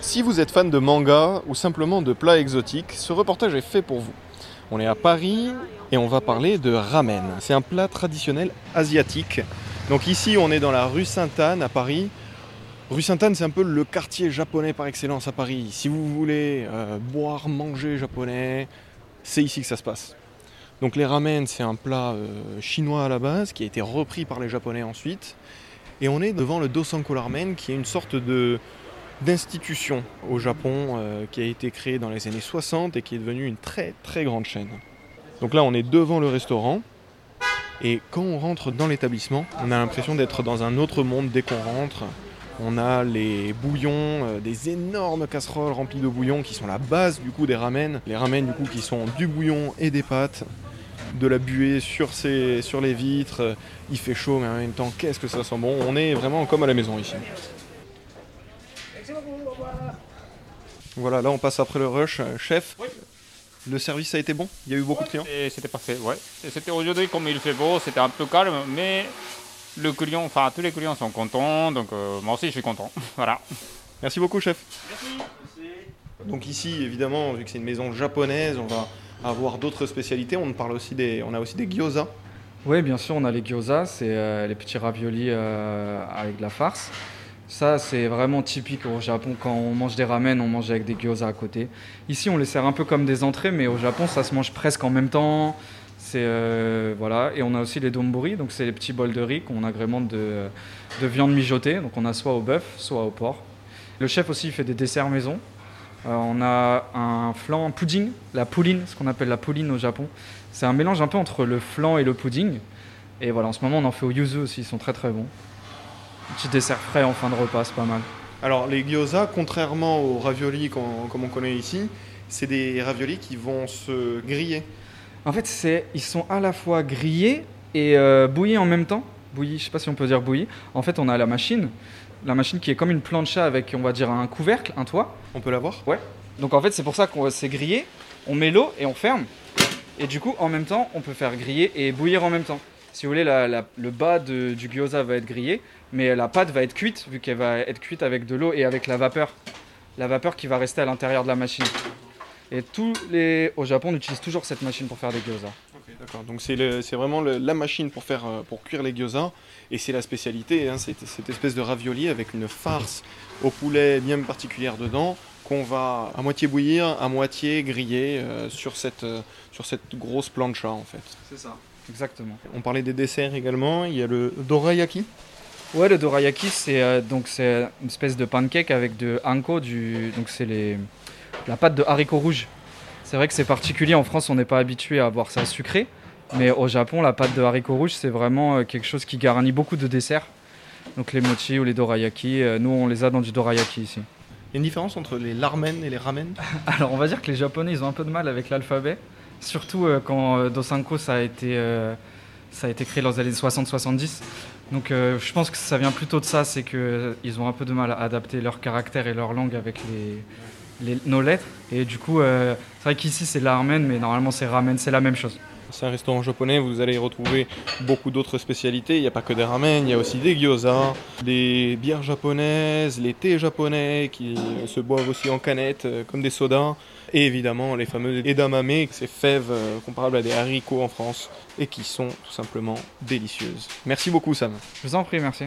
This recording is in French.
Si vous êtes fan de manga ou simplement de plats exotiques, ce reportage est fait pour vous. On est à Paris et on va parler de ramen. C'est un plat traditionnel asiatique. Donc ici, on est dans la rue Sainte-Anne à Paris. Rue Sainte-Anne, c'est un peu le quartier japonais par excellence à Paris. Si vous voulez euh, boire, manger japonais, c'est ici que ça se passe. Donc les ramen, c'est un plat euh, chinois à la base qui a été repris par les japonais ensuite. Et on est devant le Dosanko Ramen qui est une sorte de d'institution au Japon euh, qui a été créée dans les années 60 et qui est devenue une très très grande chaîne. Donc là, on est devant le restaurant. Et quand on rentre dans l'établissement, on a l'impression d'être dans un autre monde dès qu'on rentre. On a les bouillons, euh, des énormes casseroles remplies de bouillons qui sont la base du coup des ramen. Les ramen du coup qui sont du bouillon et des pâtes, de la buée sur, ces, sur les vitres. Il fait chaud mais en même temps qu'est-ce que ça sent bon? On est vraiment comme à la maison ici. Voilà, là on passe après le rush. Euh, Chef, Oui. le service a été bon? Il y a eu beaucoup de clients? Et c'était parfait, ouais. C'était aujourd'hui, comme il fait beau, c'était un peu calme, mais le client, enfin tous les clients sont contents, donc euh, moi aussi je suis content. voilà. Merci beaucoup, chef. Donc ici, évidemment, vu que c'est une maison japonaise, on va avoir d'autres spécialités. On parle aussi des, on a aussi des gyoza. Oui, bien sûr, on a les gyoza, c'est euh, les petits raviolis euh, avec de la farce. Ça, c'est vraiment typique au Japon. Quand on mange des ramen, on mange avec des gyoza à côté. Ici, on les sert un peu comme des entrées, mais au Japon, ça se mange presque en même temps. C'est euh, voilà. Et on a aussi les donburi, donc c'est les petits bols de riz qu'on agrémente de, de viande mijotée. Donc on a soit au bœuf, soit au porc. Le chef aussi fait des desserts maison. Euh, on a un flan pudding, la pouline, ce qu'on appelle la pouline au Japon. C'est un mélange un peu entre le flan et le pudding. Et voilà, en ce moment, on en fait au yuzu aussi, ils sont très très bons. Petit dessert frais en fin de repas, c'est pas mal. Alors les gyoza, contrairement aux raviolis comme on connaît ici, c'est des raviolis qui vont se griller. En fait, c'est, ils sont à la fois grillés et euh, bouillis en même temps. Bouillis, je sais pas si on peut dire bouillis. En fait, on a la machine, la machine qui est comme une plancha avec, on va dire, un couvercle, un toit. On peut l'avoir? Donc en fait, c'est pour ça qu'on c'est grillé. On met l'eau et on ferme. Et du coup, en même temps, on peut faire griller et bouillir en même temps. Si vous voulez, la- la- le bas de- du gyoza va être grillé, mais la pâte va être cuite, vu qu'elle va être cuite avec de l'eau et avec la vapeur. La vapeur qui va rester à l'intérieur de la machine. Et tous les... Au Japon, on utilise toujours cette machine pour faire des gyoza. Ok, d'accord. Donc c'est le- c'est vraiment le- la machine pour faire euh, pour cuire les gyoza et c'est la spécialité. hein, c'est cette espèce de ravioli avec une farce au poulet bien particulière dedans qu'on va à moitié bouillir, à moitié griller euh, sur cette euh, sur cette grosse plancha en fait. C'est ça. Exactement. On parlait des desserts également. Il y a le dorayaki. Ouais, le dorayaki, c'est euh, donc c'est une espèce de pancake avec de hanko, du donc c'est les la pâte de haricots rouges. C'est vrai que c'est particulier en France, on n'est pas habitué à boire ça sucré, mais au Japon, la pâte de haricots rouges, c'est vraiment euh, quelque chose qui garnit beaucoup de desserts. Donc les mochi ou les dorayaki, euh, nous on les a dans du dorayaki ici. Il y a une différence entre les larmen et les ramen? Alors on va dire que les Japonais, ils ont un peu de mal avec l'alphabet, surtout euh, quand euh, Dosanko ça a été euh, ça a été créé dans les années 60-70. Donc je pense que ça vient plutôt de ça, c'est qu'ils ont un peu de mal à adapter leur caractère et leur langue avec les, nos lettres. Et du coup, c'est vrai qu'ici c'est la ramen, mais normalement c'est ramen, c'est la même chose. C'est un restaurant japonais, vous allez y retrouver beaucoup d'autres spécialités. Il n'y a pas que des ramen, il y a aussi des gyoza, des bières japonaises, les thés japonais qui se boivent aussi en canette euh, comme des sodas. Et évidemment les fameux edamame, ces fèves euh, comparables à des haricots en France et qui sont tout simplement délicieuses. Merci beaucoup Sam. Je vous en prie, merci.